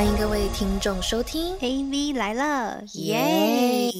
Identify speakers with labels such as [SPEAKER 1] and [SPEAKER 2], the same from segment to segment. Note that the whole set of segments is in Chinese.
[SPEAKER 1] 欢迎各位听众收听
[SPEAKER 2] AV 来了，
[SPEAKER 1] 耶！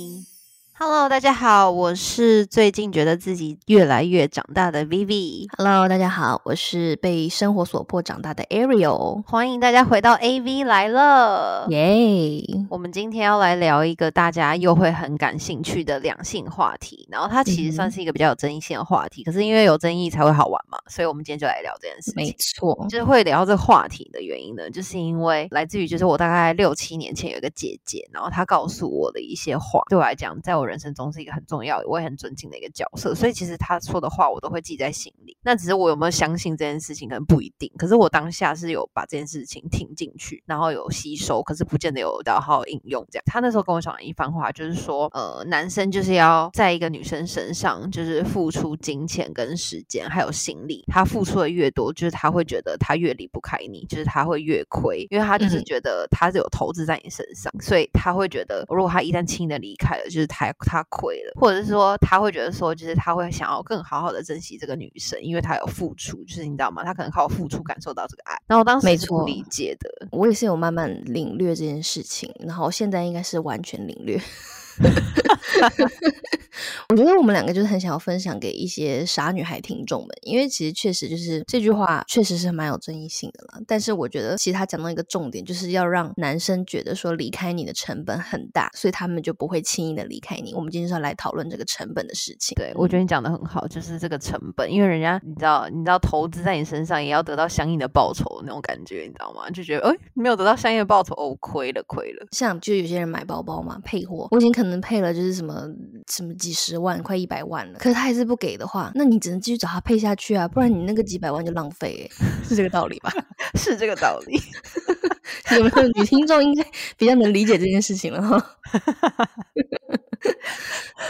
[SPEAKER 2] Hello，大家好，我是最近觉得自己越来越长大的
[SPEAKER 1] Vivi，Hello，大家好，我是被生活所迫长大的 Ariel。
[SPEAKER 2] 欢迎大家回到 AV 来了。
[SPEAKER 1] 耶！
[SPEAKER 2] 我们今天要来聊一个大家又会很感兴趣的两性话题，然后它其实算
[SPEAKER 1] 嗯
[SPEAKER 2] 是一个比较有争议性的话题，可是因为有争议才会好玩嘛，所以我们今天就来聊这件事情没。
[SPEAKER 1] 错，
[SPEAKER 2] 就是会聊这个话题的原因呢，就是因为来自于就是我大概六七年前有一个姐姐，然后她告诉我的一些话，对我来讲，在我人生中是一个很重要，我也很尊敬的一个角色，所以其实他说的话我都会记在心里。那只是我有没有相信这件事情，可能不一定。可是我当下是有把这件事情听进去，然后有吸收，可是不见得有好好应用。这样，他那时候跟我讲了一番话，就是说，呃，男生就是要在一个女生身上，就是付出金钱跟时间，还有心力。他付出的越多，就是他会觉得他越离不开你，就是他会越亏，因为他就是
[SPEAKER 1] 嗯
[SPEAKER 2] 觉得他是有投资在你身上，所以他会觉得，如果他一旦轻易的离开了，就是他他亏了，或者是说他会觉得说，就是他会想要更好好的珍惜这个女生，因为他有付出，就是你知道吗？他可能靠付出感受到这个爱。然后我当时
[SPEAKER 1] 没错
[SPEAKER 2] 理解的，
[SPEAKER 1] 我也是有慢慢领略这件事情，然后现在应该是完全领略。我觉得我们两个就是很想要分享给一些傻女孩听众们，因为其实确实就是这句话确实是蛮有争议性的啦。但是我觉得其实他讲到一个重点，就是要让男生觉得说离开你的成本很大，所以他们就不会轻易的离开你。我们今天就是要来讨论这个成本的事情。
[SPEAKER 2] 对，我觉得你讲的很好，就是这个成本，因为人家你知道，你知道投资在你身上也要得到相应的报酬的那种感觉，你知道吗？就觉得哎，没有得到相应的报酬，哦，亏了，亏了。
[SPEAKER 1] 像就有些人买包包嘛，配货，我已经可能能配了就是什么什么几十万，快一百万了，可是他还是不给的话，那你只能继续找他配下去啊，不然你那个几百万就浪费、是这个道理吧？
[SPEAKER 2] 是这个道理。
[SPEAKER 1] 有没有女听众应该比较能理解这件事情了哈？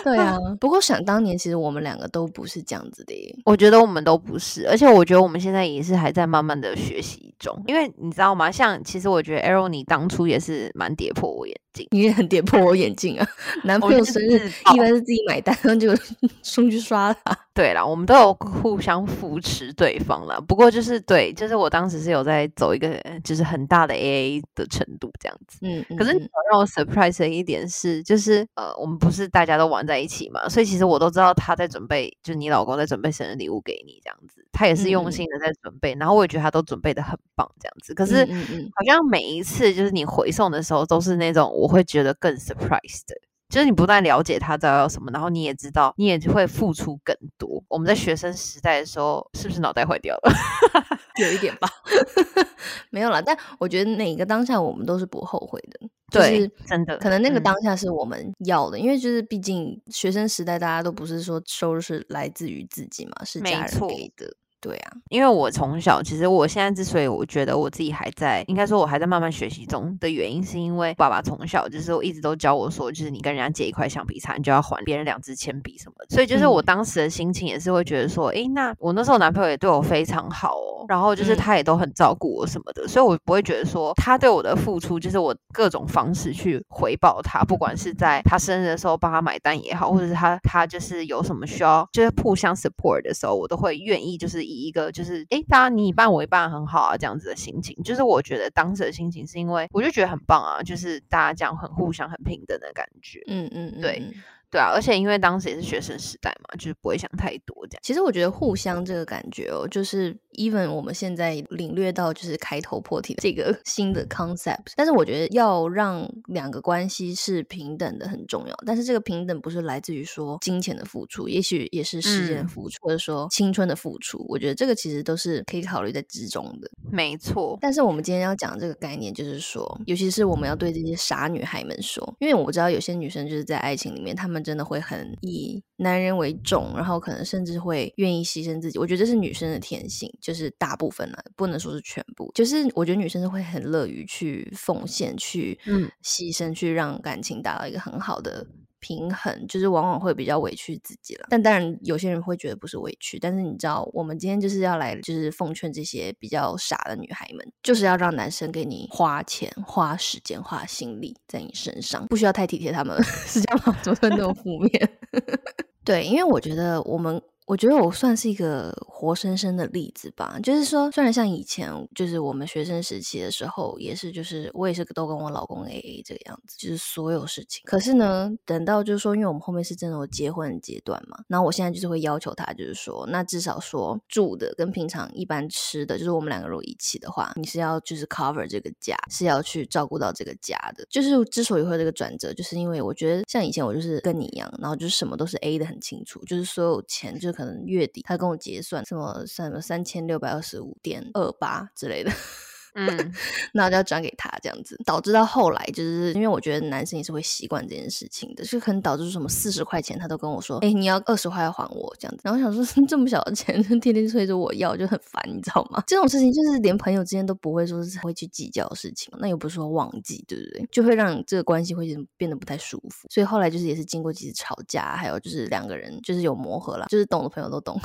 [SPEAKER 1] 对啊，不过想当年，其实我们两个都不是这样子的耶。
[SPEAKER 2] 我觉得我们都不是，而且我觉得我们现在也是还在慢慢的学习中，因为你知道吗？像其实我觉得 Arrow 你当初也是蛮跌破我眼镜。
[SPEAKER 1] 你也很跌破我眼镜啊！男朋友生日一般是自己买单，然后就送去刷他。
[SPEAKER 2] 对啦，我们都有互相扶持对方啦。不过就是对，就是我当时是有在走一个就是很大的 AA 的程度这样子。
[SPEAKER 1] 嗯，
[SPEAKER 2] 可是
[SPEAKER 1] 嗯嗯
[SPEAKER 2] 让我 surprise 的一点是，就是呃，我们不是大家都玩在一起嘛，所以其实我都知道他在准备，就是你老公在准备生日礼物给你这样子，他也是
[SPEAKER 1] 嗯
[SPEAKER 2] 用心的在准备，然后我也觉得他都准备的很棒这样子。可是
[SPEAKER 1] 嗯嗯嗯
[SPEAKER 2] 好像每一次就是你回送的时候，都是那种我会觉得更 surprise 的。就是你不但了解他知道要什么，然后你也知道，你也会付出更多。我们在学生时代的时候，是不是脑袋坏掉了？
[SPEAKER 1] 有一点吧，没有啦。但我觉得哪个当下我们都是不后悔的，就是
[SPEAKER 2] 真的
[SPEAKER 1] 可能那个
[SPEAKER 2] 嗯
[SPEAKER 1] 当下是我们要的，因为就是毕竟学生时代大家都不是说收入是来自于自己嘛，是家人给的。对啊，
[SPEAKER 2] 因为我从小，其实我现在之所以我觉得我自己还在，应该说我还在慢慢学习中的原因，是因为爸爸从小就是我一直都教我说，就是你跟人家借一块橡皮擦，你就要还别人两支铅笔什么的。所以就是我
[SPEAKER 1] 嗯。
[SPEAKER 2] 当时的心情也是会觉得说，诶，那我那时候男朋友也对我非常好哦，然后就是
[SPEAKER 1] 嗯。
[SPEAKER 2] 他也都很照顾我什么的，所以我不会觉得说他对我的付出，就是我各种方式去回报他，不管是在他生日的时候帮他买单也好，或者是他他就是有什么需要，就是互相 support 的时候，我都会愿意就是以一个就是哎，大家你一半我一半很好啊这样子的心情，就是我觉得当时的心情是因为我就觉得很棒啊，就是大家这样很互相很平等的感觉，
[SPEAKER 1] 嗯嗯嗯，
[SPEAKER 2] 对
[SPEAKER 1] 嗯
[SPEAKER 2] 对啊，而且因为当时也是学生时代嘛，就是不会想太多这样。
[SPEAKER 1] 其实我觉得互相这个感觉哦，就是 even 我们现在领略到就是开头破题的这个 新的 concept，但是我觉得要让两个关系是平等的很重要。但是这个平等不是来自于说金钱的付出，也许也是时间的
[SPEAKER 2] 嗯
[SPEAKER 1] 付出，或者说青春的付出。我觉得这个其实都是可以考虑在之中的。
[SPEAKER 2] 没错，
[SPEAKER 1] 但是我们今天要讲这个概念，就是说，尤其是我们要对这些傻女孩们说，因为我知道有些女生就是在爱情里面，她们真的会很以男人为重，然后可能甚至会愿意牺牲自己。我觉得这是女生的天性，就是大部分啊，不能说是全部。就是我觉得女生是会很乐于去奉献、去
[SPEAKER 2] 嗯
[SPEAKER 1] 牺牲，去让感情达到一个很好的。平衡就是往往会比较委屈自己了，但当然有些人会觉得不是委屈，但是你知道，我们今天就是要来就是奉劝这些比较傻的女孩们，就是要让男生给你花钱、花时间、花心力在你身上，不需要太体贴他们，是这样吗？怎么那么负面？对，因为我觉得我们。我觉得我算是一个活生生的例子吧。就是说，虽然像以前，就是我们学生时期的时候，也是就是我也是都跟我老公 A A 这个样子，就是所有事情。可是呢，等到就是说，因为我们后面是真的有结婚阶段嘛，然后我现在就是会要求他，就是说，那至少说住的跟平常一般吃的，就是我们两个如果一起的话，你是要就是 cover 这个家，是要去照顾到这个家的。就是之所以会有这个转折，就是因为我觉得像以前我就是跟你一样，然后就是什么都是 A 的很清楚，就是所有钱就可能月底他跟我结算什么什么三千六百二十五点二八之类的。
[SPEAKER 2] 嗯，
[SPEAKER 1] 那我就要转给他这样子，导致到后来就是因为我觉得男生也是会习惯这件事情的，就可能导致什么四十块钱他都跟我说，哎，你要二十块还我这样子，然后想说这么小的钱，天天催着我要，就很烦，你知道吗？这种事情就是连朋友之间都不会说是会去计较的事情，那又不是说忘记，对不对？就会让这个关系会变得不太舒服，所以后来就是也是经过几次吵架，还有就是两个人就是有磨合了，就是懂的朋友都懂，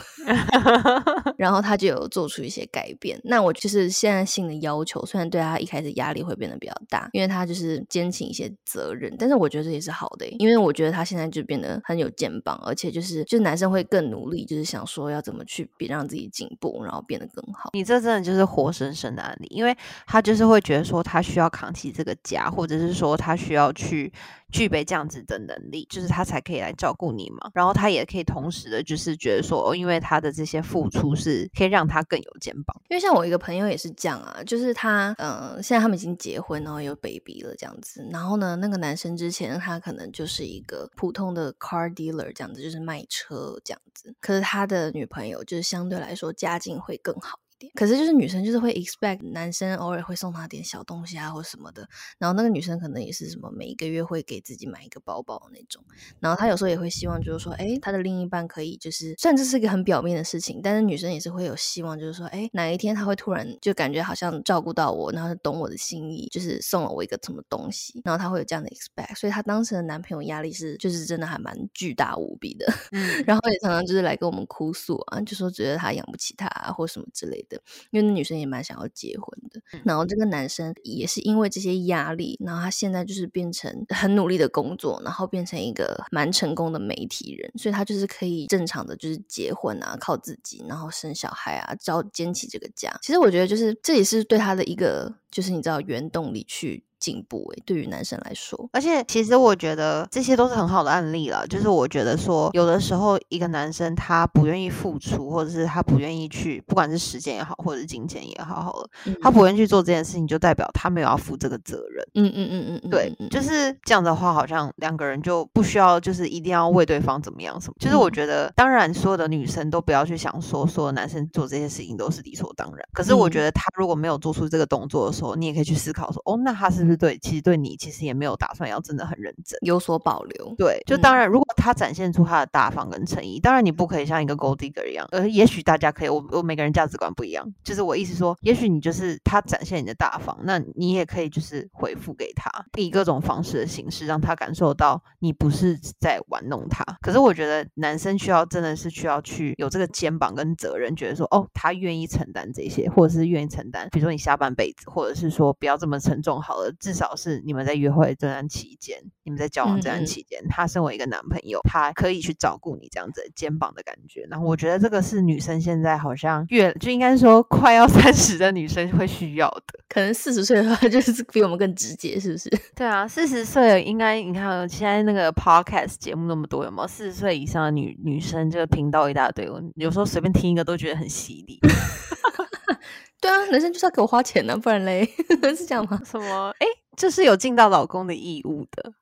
[SPEAKER 1] 然后他就有做出一些改变。那我就是现在性的要。要求虽然对他一开始压力会变得比较大，因为他就是肩起一些责任，但是我觉得这也是好的，因为我觉得他现在就变得很有肩膀，而且就是就男生会更努力，就是想说要怎么去别让自己进步，然后变得更好。
[SPEAKER 2] 你这真的就是活生生的案例，因为他就是会觉得说他需要扛起这个家，或者是说他需要去。具备这样子的能力，就是他才可以来照顾你嘛。然后他也可以同时的，就是觉得说，因为他的这些付出是可以让他更有肩膀。
[SPEAKER 1] 因为像我一个朋友也是这样啊，就是他，嗯，现在他们已经结婚，然后有 baby 了这样子。然后呢，那个男生之前他可能就是一个普通的 car dealer 这样子，就是卖车这样子。可是他的女朋友就是相对来说家境会更好。可是就是女生就是会 expect 男生偶尔会送她点小东西啊或什么的，然后那个女生可能也是什么每一个月会给自己买一个包包那种，然后她有时候也会希望就是说，哎，她的另一半可以就是，虽然这是一个很表面的事情，但是女生也是会有希望，就是说，哎，哪一天他会突然就感觉好像照顾到我，然后懂我的心意，就是送了我一个什么东西，然后她会有这样的 expect，所以她当时的男朋友压力是就是真的还蛮巨大无比的，嗯。然后也常常就是来跟我们哭诉啊，就说觉得他养不起他或什么之类的。因为那女生也蛮想要结婚的，然后这个男生也是因为这些压力，然后他现在就是变成很努力的工作，然后变成一个蛮成功的媒体人，所以他就是可以正常的就是结婚啊，靠自己，然后生小孩啊，只要坚起这个家。其实我觉得就是这也是对他的一个，就是你知道原动力去。进步诶，对于男生来说，
[SPEAKER 2] 而且其实我觉得这些都是很好的案例了。就是我觉得说，有的时候一个男生他不愿意付出，或者是他不愿意去，不管是时间也好，或者是金钱也好，好了，他不愿意去做这件事情，就代表他没有要负这个责任。
[SPEAKER 1] 嗯嗯嗯嗯，
[SPEAKER 2] 对，就是这样的话，好像两个人就不需要，就是一定要为对方怎么样什么。就是我觉得，当然所有的女生都不要去想说，所有男生做这些事情都是理所当然。可是我觉得他如果没有做出这个动作的时候，你也可以去思考说，哦，那他是不是？对，其实对你其实也没有打算要真的很认真，
[SPEAKER 1] 有所保留。
[SPEAKER 2] 对，就当然，如果他展现出他的大方跟诚意，当然你不可以像一个 gold digger 一样。呃，也许大家可以，我我每个人价值观不一样，就是我意思说，也许你就是他展现你的大方，那你也可以就是回复给他，以各种方式的形式，让他感受到你不是在玩弄他。可是我觉得男生需要真的是需要去有这个肩膀跟责任，觉得说哦，他愿意承担这些，或者是愿意承担，比如说你下半辈子，或者是说不要这么沉重好了。至少是你们在约会这段期间，你们在交往这段期间，他身为一个男朋友，他可以去照顾你这样子肩膀的感觉。然后我觉得这个是女生现在好像越就应该说快要 三十的女生会需要的，
[SPEAKER 1] 可能四十岁的话就是比我们更直接，是不是？
[SPEAKER 2] 对啊，四十岁应该你看现在那个 podcast 节目那么多，有没有四十岁以上的女女生这个频道一大堆？我有时候随便听一个都觉得很犀利。
[SPEAKER 1] 对啊，男生就是要给我花钱呢，不然嘞，是这样吗？
[SPEAKER 2] 什么？哎，这是有尽到老公的义务的。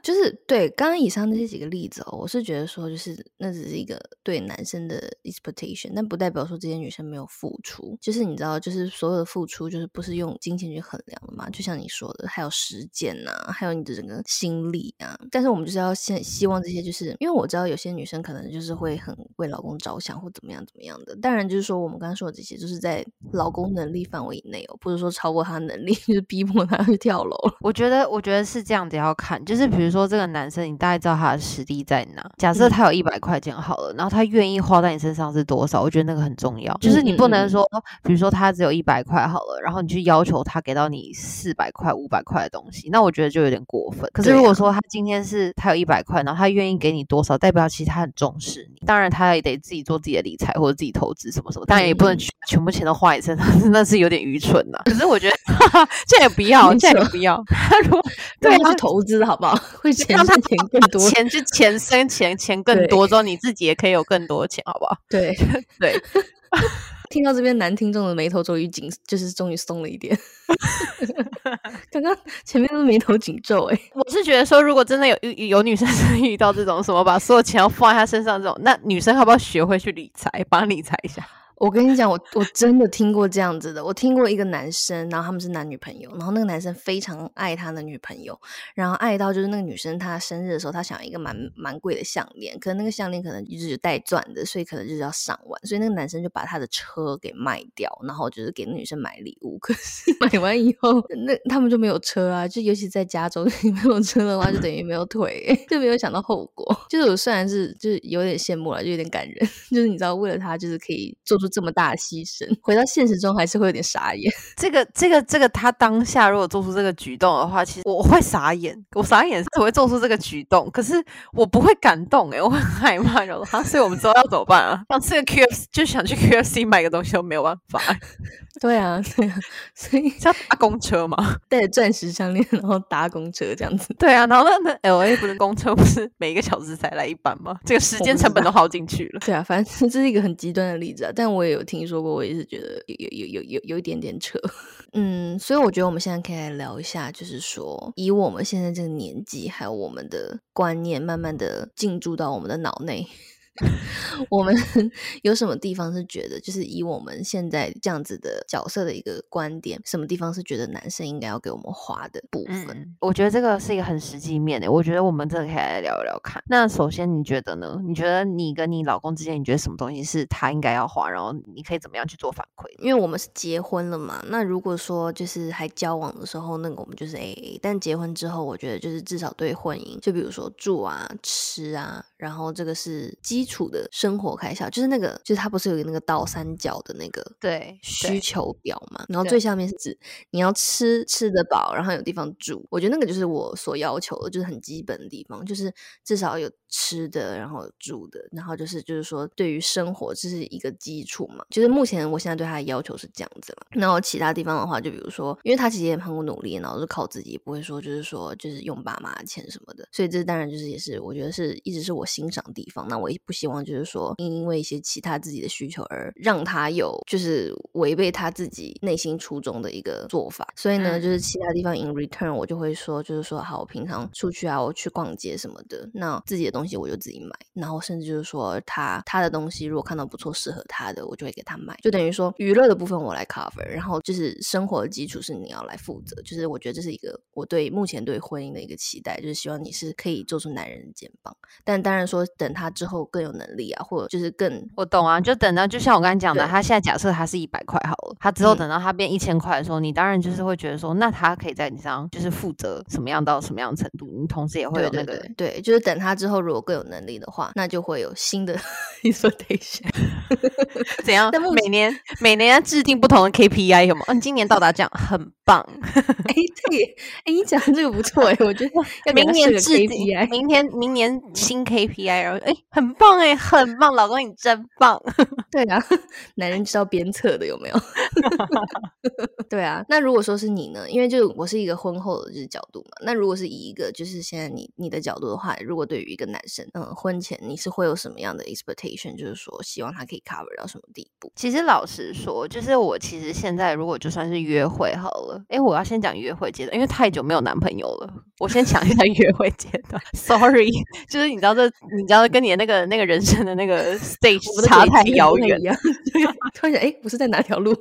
[SPEAKER 1] 就是对刚刚以上那些几个例子哦，我是觉得说，就是那只是一个对男生的 expectation，但不代表说这些女生没有付出。就是你知道，就是所有的付出，就是不是用金钱去衡量的嘛？就像你说的，还有时间呐，还有你的整个心力啊。但是我们就是要先希望这些，就是因为我知道有些女生可能就是会很为老公着想或怎么样怎么样的。当然，就是说我们刚刚说的这些，就是在老公能力范围以内哦，不是说超过他能力，就是逼迫他去跳楼。
[SPEAKER 2] 我觉得，我觉得是这样子要看，就是比如说这个男生，你大概知道他的实力在哪。假设他有一百块钱好了，然后他愿意花在你身上是多少？我觉得那个很重要。就是你不能说，比如说他只有一百块好了，然后你去要求他给到你四百块、五百块的东西，那我觉得就有点过分。可是如果说他今天是他有一百块，然后他愿意给你多少，代表其实他很重视你。当然，他也得自己做自己的理财或者自己投资什么什么，当然也不能全全部钱都花你身上，那是有点愚蠢呐。可是我觉得 这也不要，这也不要。他如果
[SPEAKER 1] 对他投资好不好？会让他钱更多，
[SPEAKER 2] 钱就钱生钱，钱更多之后，你自己也可以有更多的钱，好不好？
[SPEAKER 1] 对
[SPEAKER 2] 对。
[SPEAKER 1] 听到这边男听众的眉头终于紧，就是终于松了一点。刚刚前面都是眉头紧皱哎。
[SPEAKER 2] 我是觉得说，如果真的有有女生遇到这种什么把所有钱要放在她身上这种，那女生要不要学会去理财，帮理财一下？
[SPEAKER 1] 我跟你讲，我我真的听过这样子的。我听过一个男生，然后他们是男女朋友，然后那个男生非常爱他的女朋友，然后爱到就是那个女生她生日的时候，他想要一个蛮蛮贵的项链，可能那个项链可能就是带钻的，所以可能就是要上万，所以那个男生就把他的车给卖掉，然后就是给那女生买礼物。可是买完以后，那他们就没有车啊，就尤其在加州，你 没有车的话，就等于没有腿，就没有想到后果。就是我虽然是就是有点羡慕了，就有点感人，就是你知道，为了他就是可以做出。这么大的牺牲，回到现实中还是会有点傻眼。
[SPEAKER 2] 这个、这个、这个，他当下如果做出这个举动的话，其实我会傻眼。我傻眼是我会做出这个举动，可是我不会感动哎，我很害怕。然后，所以我们之后要怎么办啊？想吃个 KFC，就想去 QFC 买个东西都没有办法。
[SPEAKER 1] 对啊，对啊，所以
[SPEAKER 2] 要搭公车嘛，
[SPEAKER 1] 带着钻石项链，然后搭公车这样子。
[SPEAKER 2] 对啊，然后那那 L A 不是公车，不是每一个小时才来一班吗？这个时间成本都耗进去了。
[SPEAKER 1] 对啊，反正这是一个很极端的例子啊，但我也有听说过，我也是觉得有有有有有有一点点扯。嗯，所以我觉得我们现在可以来聊一下，就是说以我们现在这个年纪，还有我们的观念，慢慢的进驻到我们的脑内。我们 有什么地方是觉得，就是以我们现在这样子的角色的一个观点，什么地方是觉得男生应该要给我们花的部分？
[SPEAKER 2] 我觉得这个是一个很实际面的。我觉得我们真的可以来聊一聊看。那首先你觉得呢？你觉得你跟你老公之间，你觉得什么东西是他应该要花，然后你可以怎么样去做反馈？
[SPEAKER 1] 因为我们是结婚了嘛。那如果说就是还交往的时候，那个我们就是 A A。但结婚之后，我觉得就是至少对婚姻，就比如说住啊、吃啊，然后这个是基。础的生活开销就是那个，就是它不是有那个倒三角的那个
[SPEAKER 2] 对
[SPEAKER 1] 需求表嘛？然后最下面是指你要吃吃得饱，然后有地方住。我觉得那个就是我所要求的，就是很基本的地方，就是至少有吃的，然后住的，然后就是就是说对于生活这是一个基础嘛。就是目前我现在对他的要求是这样子了。然后其他地方的话，就比如说，因为他其实也很努力，然后是靠自己，也不会说就是说就是用爸妈的钱什么的。所以这当然就是也是我觉得是一直是我欣赏的地方。那我也不。希望就是说，因为一些其他自己的需求而让他有就是违背他自己内心初衷的一个做法，所以呢，就是其他地方 in return 我就会说，就是说好，我平常出去啊，我去逛街什么的，那自己的东西我就自己买，然后甚至就是说他他的东西如果看到不错适合他的，我就会给他买，就等于说娱乐的部分我来 cover，然后就是生活的基础是你要来负责，就是我觉得这是一个我对目前对婚姻的一个期待，就是希望你是可以做出男人的肩膀，但当然说等他之后更有。能力啊，或者就是更
[SPEAKER 2] 我懂啊，就等到就像我刚才讲的，他现在假设他是一百块好了，他之后等到他变一千块的时候，你当然就是会觉得说，那他可以在你上就是负责什么样到什么样程度，你同时也会有那个
[SPEAKER 1] 对，就是等他之后如果更有能力的话，那就会有新的 expectation，
[SPEAKER 2] 怎样？每年每年要制定不同的 KPI 有吗？嗯，今年到达这样很棒。
[SPEAKER 1] 哎，对，哎，你讲这个不错哎，我觉得
[SPEAKER 2] 明年制定，明天明年新 KPI，然后哎。很棒哎，很棒，老公你真棒。
[SPEAKER 1] 对啊，男人知道鞭策的有没有？对啊，那如果说是你呢？因为就我是一个婚后的就是角度嘛。那如果是以一个就是现在你你的角度的话，如果对于一个男生，嗯，婚前你是会有什么样的 expectation？就是说希望他可以 cover 到什么地步？
[SPEAKER 2] 其实老实说，就是我其实现在如果就算是约会好了，哎，我要先讲约会阶段，因为太久没有男朋友了，我先讲一下约会阶段。Sorry，就是你知道这，你知道跟你的那个那个人生的那个 stage 差太遥远，
[SPEAKER 1] 突然想，哎，不是在哪条路？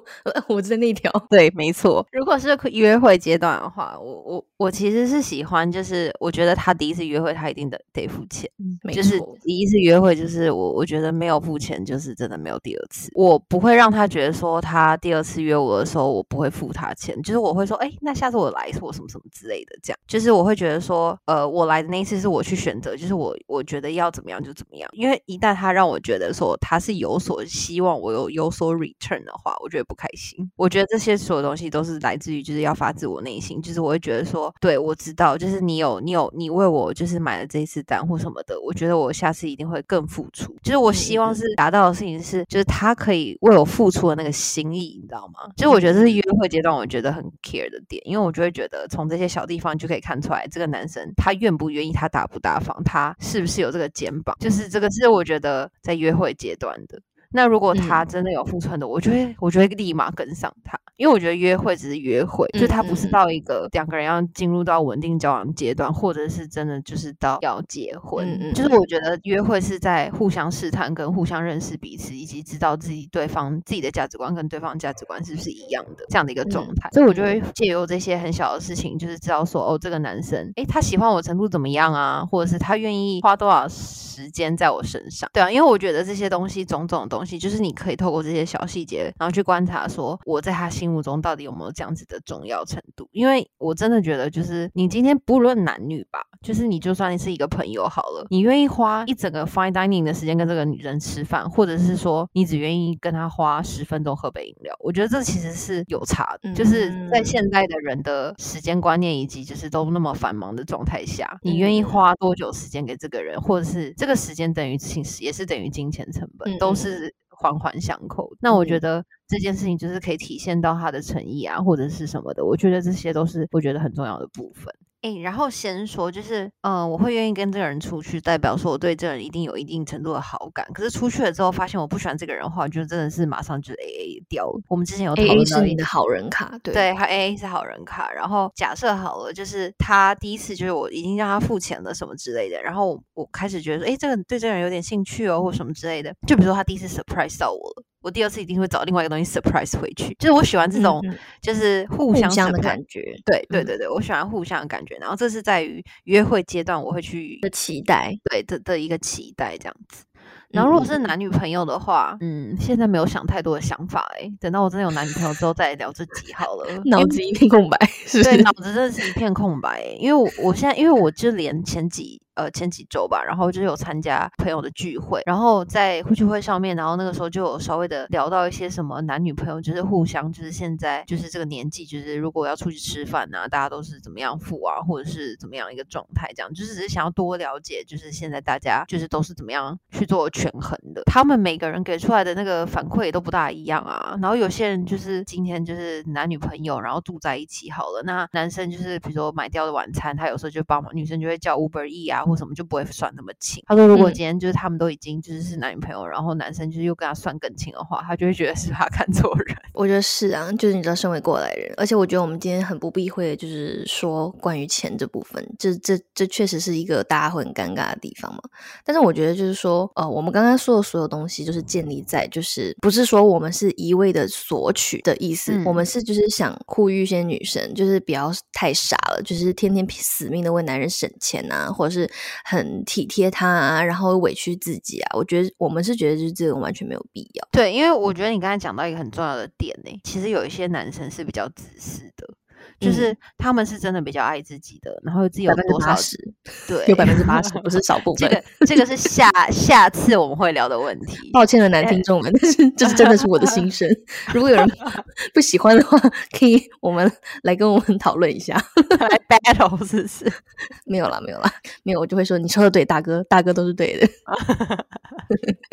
[SPEAKER 1] 我在那条。
[SPEAKER 2] 对，没错。如果是约会阶段的话，我我我其实是喜欢，就是我觉得他第一次约会，他一定得得付钱。就是第一次约会，就是我我觉得没有付钱，就是真的没有第二次。我不会让他觉得说他第二次约我的时候，我不会付他钱。就是我会说，哎，那下次我来或什么什么之类的，这样。就是我会觉得说，呃，我来的那一次是我去选择，就是我我觉得要怎么样就怎么样。因为一旦他让我觉得说他是有所希望我有有所 return 的话，我觉得不开心。我觉得这些所有东西都是来自于就是要发自我内心，就是我会觉得说，对我知道，就是你有你有你为我就是买了这一次单或什么的，我觉得我下次一定会更付出。就是我希望是达到的事情是，就是他可以为我付出的那个心意，你知道吗？就是我觉得这是约会阶段我觉得很 care 的点，因为我就会觉得从这些小地方就可以看出来这个男生他愿不愿意，他大不大方，他是不是有这个肩膀，就是这个是我觉得在约会阶段的。那如果他真的有付出的，我就会，我就会立马跟上他，因为我觉得约会只是约会，就他不是到一个两个人要进入到稳定交往阶段，或者是真的就是到要结婚，就是我觉得约会是在互相试探跟互相认识彼此，以及知道自己对方自己的价值观跟对方价值观是不是一样的这样的一个状态，所以我就会借由这些很小的事情，就是知道说，哦，这个男生，诶，他喜欢我程度怎么样啊，或者是他愿意花多少时间在我身上，对啊，因为我觉得这些东西种种的东西，就是你可以透过这些小细节，然后去观察，说我在他心目中到底有没有这样子的重要程度。因为我真的觉得，就是你今天不论男女吧，就是你就算你是一个朋友好了，你愿意花一整个 fine dining 的时间跟这个女人吃饭，或者是说你只愿意跟她花十分钟喝杯饮料，我觉得这其实是有差的。就是在现在的人的时间观念以及就是都那么繁忙的状态下，你愿意花多久时间给这个人，或者是这个时间等于金也是等于金钱成本，都是。环环相扣，那我觉得这件事情就是可以体现到他的诚意啊，或者是什么的，我觉得这些都是我觉得很重要的部分。哎，然后先说，就是，嗯，我会愿意跟这个人出去，代表说我对这个人一定有一定程度的好感。可是出去了之后，发现我不喜欢这个人的话，就真的是马上就 A A 掉了。我们之前有讨论
[SPEAKER 1] 到你的好人卡，对
[SPEAKER 2] 对，他 A A 是好人卡。然后假设好了，就是他第一次就是我已经让他付钱了什么之类的，然后我开始觉得说，哎，这个对这个人有点兴趣哦，或什么之类的。就比如说他第一次 surprise 到我了。我第二次一定会找另外一个东西 surprise 回去，就是我喜欢这种就是互相
[SPEAKER 1] 的感觉。
[SPEAKER 2] 对对对对，我喜欢互相的感觉。然后这是在于约会阶段我会去
[SPEAKER 1] 的期待，
[SPEAKER 2] 对的的一个期待这样子。然后如果是男女朋友的话，嗯，现在没有想太多的想法哎，等到我真的有男女朋友之后再聊这集好了。
[SPEAKER 1] 脑子一片空白，
[SPEAKER 2] 对，脑子真的是一片空白。因为我我现在因为我就连前几。呃，前几周吧，然后就是有参加朋友的聚会，然后在聚会上面，然后那个时候就有稍微的聊到一些什么男女朋友，就是互相，就是现在就是这个年纪，就是如果要出去吃饭啊，大家都是怎么样付啊，或者是怎么样一个状态，这样就是只是想要多了解，就是现在大家就是都是怎么样去做权衡的。他们每个人给出来的那个反馈也都不大一样啊。然后有些人就是今天就是男女朋友，然后住在一起好了，那男生就是比如说买掉的晚餐，他有时候就帮忙，女生就会叫 Uber E 啊。或什么就不会算那么清。他说，如果今天就是他们都已经就是是男女朋友，然后男生就是又跟他算更清的话，他就会觉得是他看错人。
[SPEAKER 1] 我觉得是啊，就是你知道，身为过来人，而且我觉得我们今天很不避讳，就是说关于钱这部分，这这这确实是一个大家会很尴尬的地方嘛。但是我觉得就是说，呃，我们刚刚说的所有东西，就是建立在就是不是说我们是一味的索取的意思，我们是就是想呼吁一些女生，就是不要太傻了，就是天天死命的为男人省钱啊，或者是很。体贴他啊，然后委屈自己啊，我觉得我们是觉得就是这种完全没有必要。
[SPEAKER 2] 对，因为我觉得你刚才讲到一个很重要的点呢，其实有一些男生是比较自私的。就是他们是真的比较爱自己的，然后自己有多少
[SPEAKER 1] 十，
[SPEAKER 2] 对，
[SPEAKER 1] 有百分之八十，不是少部
[SPEAKER 2] 分。这个这个是下下次我们会聊的问题。
[SPEAKER 1] 抱歉了，男听众们，但是这是真的是我的心声。如果有人不喜欢的话，可以我们来跟我们讨论一下，
[SPEAKER 2] 来 battle 是不是？
[SPEAKER 1] 没有啦，没有啦，没有，我就会说你说的对，大哥，大哥都是对的。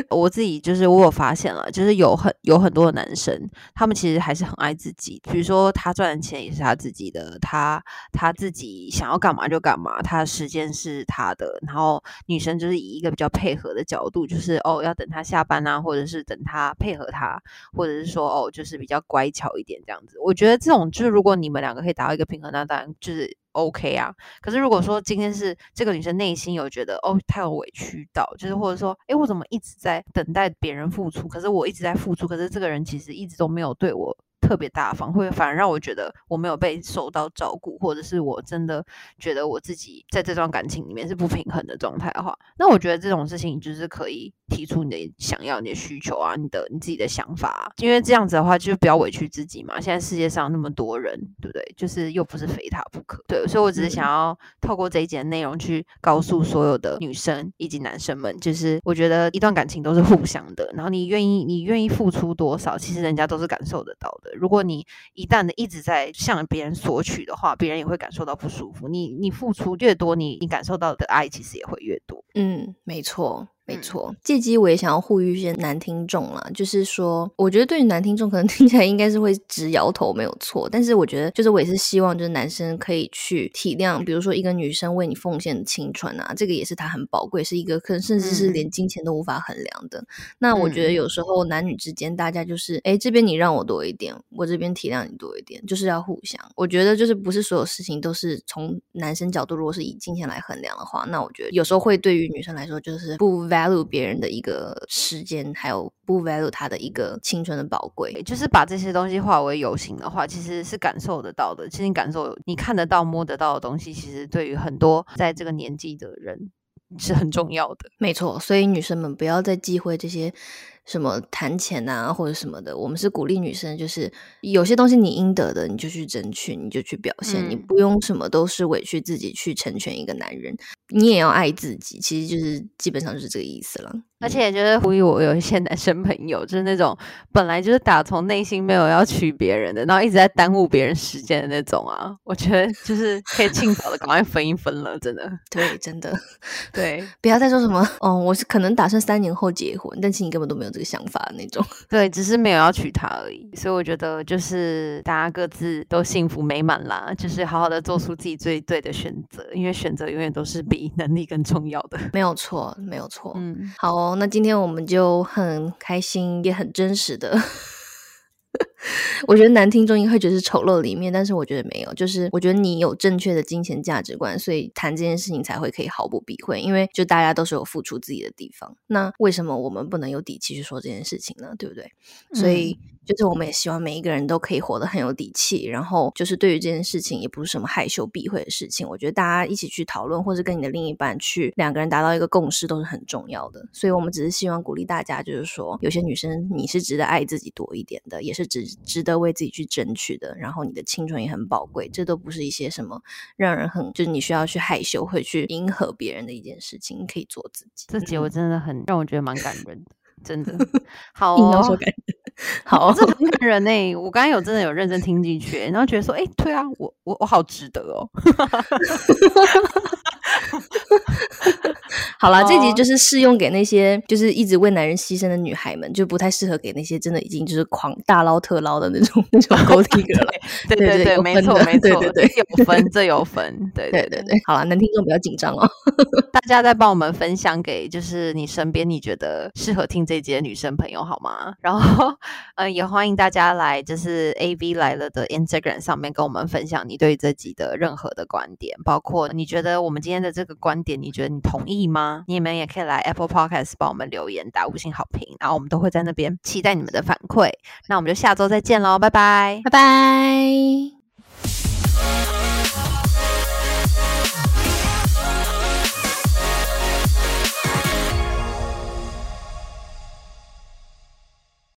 [SPEAKER 2] 我自己就是我有发现了，就是有很有很多的男生，他们其实还是很爱自己。比如说他赚的钱也是他自己。自己的他他自己想要干嘛就干嘛，他的时间是他的。然后女生就是以一个比较配合的角度，就是哦要等他下班啊，或者是等他配合他，或者是说哦就是比较乖巧一点这样子。我觉得这种就是如果你们两个可以达到一个平衡，那当然就是 OK 啊。可是如果说今天是这个女生内心有觉得哦她有委屈到，就是或者说哎我怎么一直在等待别人付出，可是我一直在付出，可是这个人其实一直都没有对我。特别大方，会反而让我觉得我没有被受到照顾，或者是我真的觉得我自己在这段感情里面是不平衡的状态的话，那我觉得这种事情就是可以提出你的想要、你的需求啊，你的你自己的想法，啊，因为这样子的话就不要委屈自己嘛。现在世界上那么多人，对不对？就是又不是非他不可，对。所以我只是想要透过这一节内容去告诉所有的女生以及男生们，就是我觉得一段感情都是互相的，然后你愿意你愿意付出多少，其实人家都是感受得到的。如果你一旦的一直在向别人索取的话，别人也会感受到不舒服。你你付出越多，你你感受到的爱其实也会越多。
[SPEAKER 1] 嗯，没错。没错，借机我也想要呼吁一些男听众啦，就是说，我觉得对于男听众可能 听起来应该是会直摇头，没有错。但是我觉得，就是我也是希望，就是男生可以去体谅，比如说一个女生为你奉献的青春啊，这个也是她很宝贵，是一个可能甚至是连金钱都无法衡量的。那我觉得有时候男女之间，大家就是，哎，这边你让我多一点，我这边体谅你多一点，就是要互相。我觉得就是不是所有事情都是从男生角度，如果是以金钱来衡量的话，那我觉得有时候会对于女生来说就是不。Value 别人的一个时间，还有不 value 他的一个青春的宝贵，
[SPEAKER 2] 就是把这些东西化为有形的话，其实是感受得到的。其实你感受，你看得到、摸得到的东西，其实对于很多在这个年纪的人是很重要的。
[SPEAKER 1] 没错，所以女生们不要再忌讳这些。什么谈钱啊，或者什么的，我们是鼓励女生，就是有些东西你应得的，你就去争取，你就去表现，你不用什么都是委屈自己去成全一个男人，你也要爱自己，其实就是基本上就是这个意思了。
[SPEAKER 2] 而且就是呼吁我有一些男生朋友，就是那种本来就是打从内心没有要娶别人的，然后一直在耽误别人时间的那种啊，我觉得就是可以尽早的赶快分一分了，真的。
[SPEAKER 1] 对，真的，
[SPEAKER 2] 对，
[SPEAKER 1] 不要再说什么哦，我是可能打算三年后结婚，但其实你根本都没有这个想法那种。
[SPEAKER 2] 对，只是没有要娶她而已。所以我觉得就是大家各自都幸福美满啦，就是好好的做出自己最对的选择，因为选择永远都是比能力更重要的。
[SPEAKER 1] 没有错，没有错。嗯，好。那今天我们就很开心，也很真实的。我觉得男听众应该会觉得是丑陋的一面，但是我觉得没有，就是我觉得你有正确的金钱价值观，所以谈这件事情才会可以毫不避讳，因为就大家都是有付出自己的地方。那为什么我们不能有底气去说这件事情呢？对不对？所以。就是我们也希望每一个人都可以活得很有底气，然后就是对于这件事情也不是什么害羞避讳的事情。我觉得大家一起去讨论，或是跟你的另一半去两个人达到一个共识，都是很重要的。所以，我们只是希望鼓励大家，就是说，有些女生你是值得爱自己多一点的，也是值值得为自己去争取的。然后，你的青春也很宝贵，这都不是一些什么让人很就是你需要去害羞会去迎合别人的一件事情。你可以做自己。
[SPEAKER 2] 这节我真的很让我觉得蛮感人的，真的 好哦。好，这很感人呢。我刚刚有真的有认真听进去，然后觉得说，哎，对啊，我我我好值得哦。
[SPEAKER 1] 好了，这集就是适用给那些就是一直为男人牺牲的女孩们，就不太适合给那些真的已经就是狂大捞特捞的那种那种狗体 哥了。
[SPEAKER 2] 对对对，没错没错，对对对，有分这有分，对对对对。
[SPEAKER 1] 好了，男听众不要紧张哦，
[SPEAKER 2] 大家再帮我们分享给就是你身边你觉得适合听这集的女生朋友好吗？然后呃，也欢迎大家来就是 A V 来了的 Instagram 上面跟我们分享你对这集的任何的观点，包括你觉得我们今天的这个观点，你觉得你同意吗？你们也可以来 Apple Podcast 帮我们留言打五星好评，然后我们都会在那边期待你们的反馈。那我们就下周再见喽，拜拜，
[SPEAKER 1] 拜拜。